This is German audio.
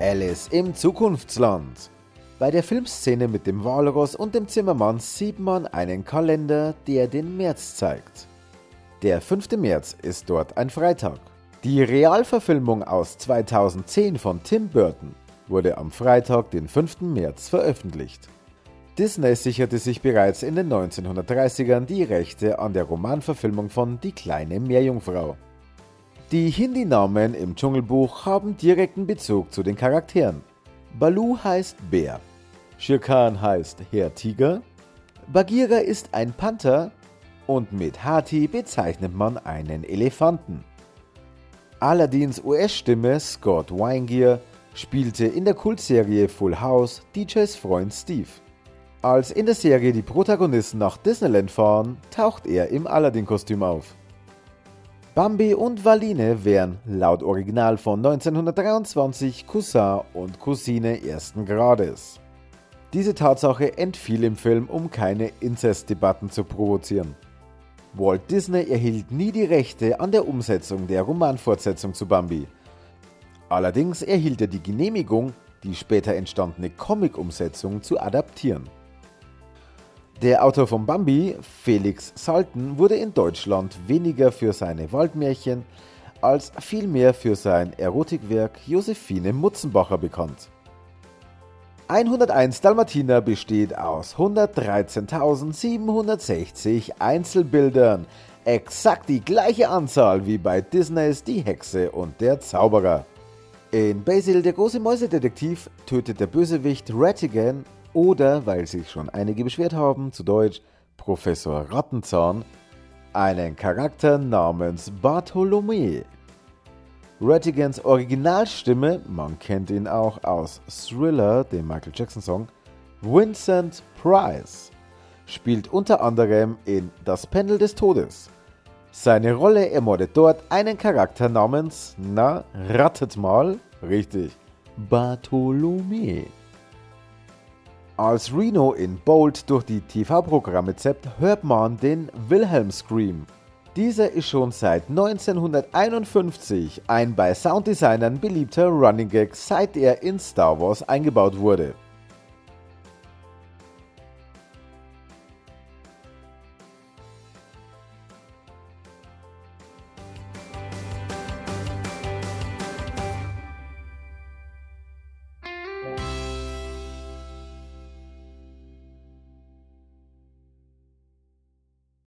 Alice im Zukunftsland. Bei der Filmszene mit dem Walross und dem Zimmermann sieht man einen Kalender, der den März zeigt. Der 5. März ist dort ein Freitag. Die Realverfilmung aus 2010 von Tim Burton wurde am Freitag, den 5. März, veröffentlicht. Disney sicherte sich bereits in den 1930ern die Rechte an der Romanverfilmung von Die kleine Meerjungfrau. Die Hindi-Namen im Dschungelbuch haben direkten Bezug zu den Charakteren. Balu heißt Bär, Shirkan heißt Herr Tiger, Bagheera ist ein Panther und mit Hati bezeichnet man einen Elefanten. Aladdins US-Stimme Scott Weingear spielte in der Kultserie Full House DJs Freund Steve. Als in der Serie die Protagonisten nach Disneyland fahren, taucht er im Aladdin-Kostüm auf. Bambi und Valine wären laut Original von 1923 Cousin und Cousine ersten Grades. Diese Tatsache entfiel im Film, um keine Inzestdebatten zu provozieren. Walt Disney erhielt nie die Rechte an der Umsetzung der Romanfortsetzung zu Bambi. Allerdings erhielt er die Genehmigung, die später entstandene Comic-Umsetzung zu adaptieren. Der Autor von Bambi, Felix Salten, wurde in Deutschland weniger für seine Waldmärchen als vielmehr für sein Erotikwerk Josephine Mutzenbacher bekannt. 101 Dalmatiner besteht aus 113.760 Einzelbildern, exakt die gleiche Anzahl wie bei Disneys Die Hexe und der Zauberer. In Basil der große Mäusedetektiv tötet der Bösewicht Ratigan oder, weil sich schon einige beschwert haben, zu Deutsch Professor Rattenzahn, einen Charakter namens Bartholomä. Rattigans Originalstimme, man kennt ihn auch aus Thriller, dem Michael Jackson Song, Vincent Price, spielt unter anderem in Das Pendel des Todes. Seine Rolle ermordet dort einen Charakter namens, na, rattet mal, richtig, Bartholomä. Als Reno in Bold durch die TV-Programme zeppt, hört man den Wilhelm Scream. Dieser ist schon seit 1951 ein bei Sounddesignern beliebter Running Gag, seit er in Star Wars eingebaut wurde.